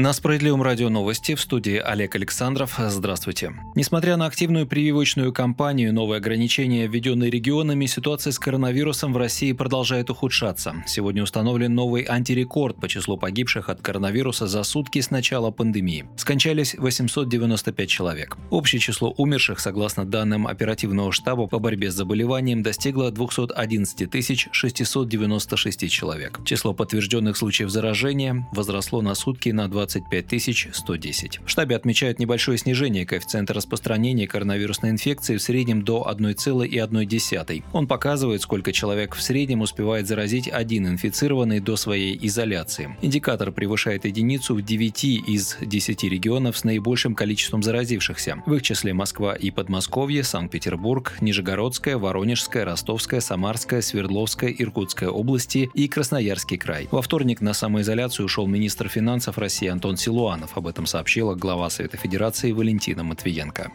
На Справедливом радио новости в студии Олег Александров. Здравствуйте. Несмотря на активную прививочную кампанию новые ограничения, введенные регионами, ситуация с коронавирусом в России продолжает ухудшаться. Сегодня установлен новый антирекорд по числу погибших от коронавируса за сутки с начала пандемии. Скончались 895 человек. Общее число умерших, согласно данным оперативного штаба по борьбе с заболеванием, достигло 211 696 человек. Число подтвержденных случаев заражения возросло на сутки на 20 25 110. В штабе отмечают небольшое снижение коэффициента распространения коронавирусной инфекции в среднем до 1,1. Он показывает, сколько человек в среднем успевает заразить один инфицированный до своей изоляции. Индикатор превышает единицу в 9 из 10 регионов с наибольшим количеством заразившихся. В их числе Москва и Подмосковье, Санкт-Петербург, Нижегородская, Воронежская, Ростовская, Самарская, Свердловская, Иркутская области и Красноярский край. Во вторник на самоизоляцию ушел министр финансов России Антон Силуанов. Об этом сообщила глава Совета Федерации Валентина Матвиенко.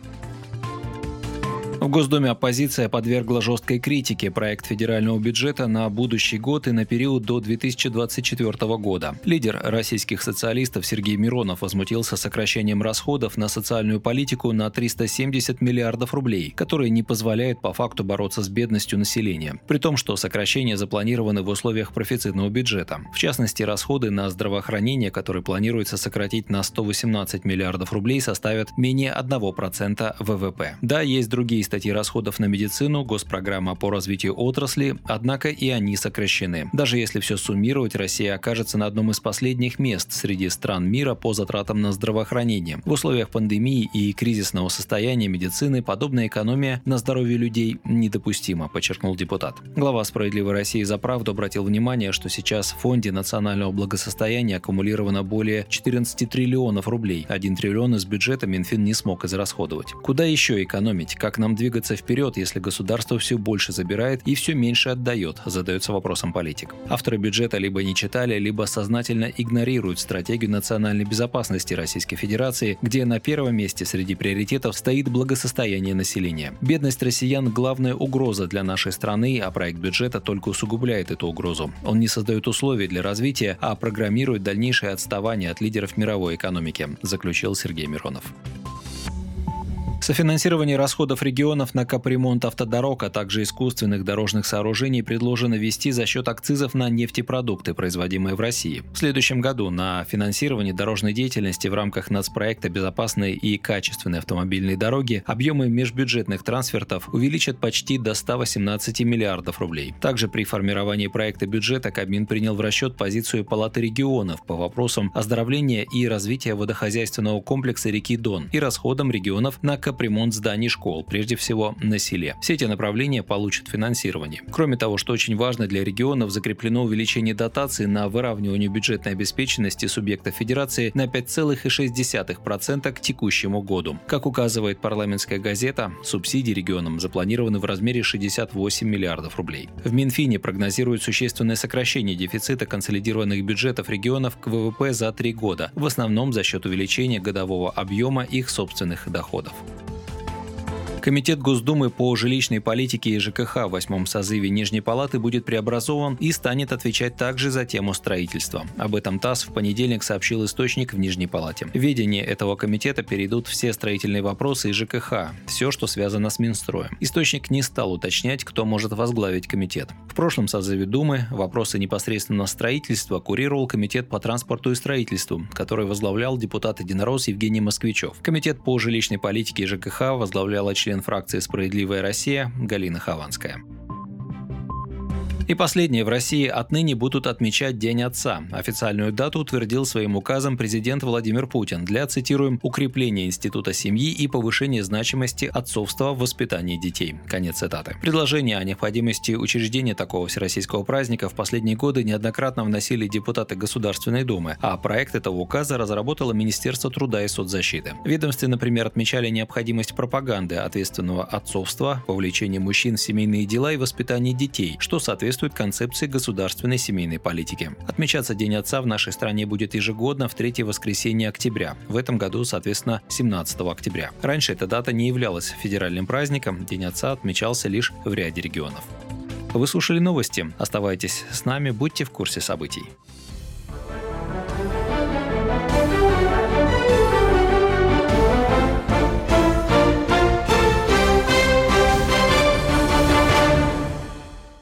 В Госдуме оппозиция подвергла жесткой критике проект федерального бюджета на будущий год и на период до 2024 года. Лидер российских социалистов Сергей Миронов возмутился сокращением расходов на социальную политику на 370 миллиардов рублей, которые не позволяют по факту бороться с бедностью населения. При том, что сокращения запланированы в условиях профицитного бюджета. В частности, расходы на здравоохранение, которые планируется сократить на 118 миллиардов рублей, составят менее 1% ВВП. Да, есть другие статьи расходов на медицину, госпрограмма по развитию отрасли, однако и они сокращены. Даже если все суммировать, Россия окажется на одном из последних мест среди стран мира по затратам на здравоохранение. В условиях пандемии и кризисного состояния медицины подобная экономия на здоровье людей недопустима, подчеркнул депутат. Глава «Справедливой России за правду» обратил внимание, что сейчас в Фонде национального благосостояния аккумулировано более 14 триллионов рублей. 1 триллион из бюджета Минфин не смог израсходовать. Куда еще экономить? Как нам двигаться вперед, если государство все больше забирает и все меньше отдает, задается вопросом политик. Авторы бюджета либо не читали, либо сознательно игнорируют стратегию национальной безопасности Российской Федерации, где на первом месте среди приоритетов стоит благосостояние населения. Бедность россиян – главная угроза для нашей страны, а проект бюджета только усугубляет эту угрозу. Он не создает условий для развития, а программирует дальнейшее отставание от лидеров мировой экономики, заключил Сергей Миронов. Софинансирование расходов регионов на капремонт автодорог, а также искусственных дорожных сооружений предложено вести за счет акцизов на нефтепродукты, производимые в России. В следующем году на финансирование дорожной деятельности в рамках нацпроекта «Безопасные и качественные автомобильные дороги» объемы межбюджетных трансфертов увеличат почти до 118 миллиардов рублей. Также при формировании проекта бюджета Кабмин принял в расчет позицию Палаты регионов по вопросам оздоровления и развития водохозяйственного комплекса реки Дон и расходам регионов на капремонт капремонт зданий школ, прежде всего на селе. Все эти направления получат финансирование. Кроме того, что очень важно для регионов, закреплено увеличение дотации на выравнивание бюджетной обеспеченности субъектов федерации на 5,6% к текущему году. Как указывает парламентская газета, субсидии регионам запланированы в размере 68 миллиардов рублей. В Минфине прогнозируют существенное сокращение дефицита консолидированных бюджетов регионов к ВВП за три года, в основном за счет увеличения годового объема их собственных доходов. Комитет Госдумы по жилищной политике и ЖКХ в восьмом созыве Нижней Палаты будет преобразован и станет отвечать также за тему строительства. Об этом ТАСС в понедельник сообщил источник в Нижней Палате. В ведение этого комитета перейдут все строительные вопросы и ЖКХ, все, что связано с Минстроем. Источник не стал уточнять, кто может возглавить комитет. В прошлом созыве Думы вопросы непосредственно строительства курировал Комитет по транспорту и строительству, который возглавлял депутат-единорос Евгений Москвичев. Комитет по жилищной политике и ЖКХ возглавляла член член фракции «Справедливая Россия» Галина Хованская. И последнее. В России отныне будут отмечать День Отца. Официальную дату утвердил своим указом президент Владимир Путин для, цитируем, укрепления института семьи и повышения значимости отцовства в воспитании детей. Конец цитаты. Предложение о необходимости учреждения такого всероссийского праздника в последние годы неоднократно вносили депутаты Государственной Думы, а проект этого указа разработало Министерство труда и соцзащиты. Ведомстве, например, отмечали необходимость пропаганды ответственного отцовства, вовлечения мужчин в семейные дела и воспитание детей, что соответствует соответствует концепции государственной семейной политики. Отмечаться День Отца в нашей стране будет ежегодно в третье воскресенье октября. В этом году, соответственно, 17 октября. Раньше эта дата не являлась федеральным праздником, День Отца отмечался лишь в ряде регионов. Вы слушали новости. Оставайтесь с нами, будьте в курсе событий.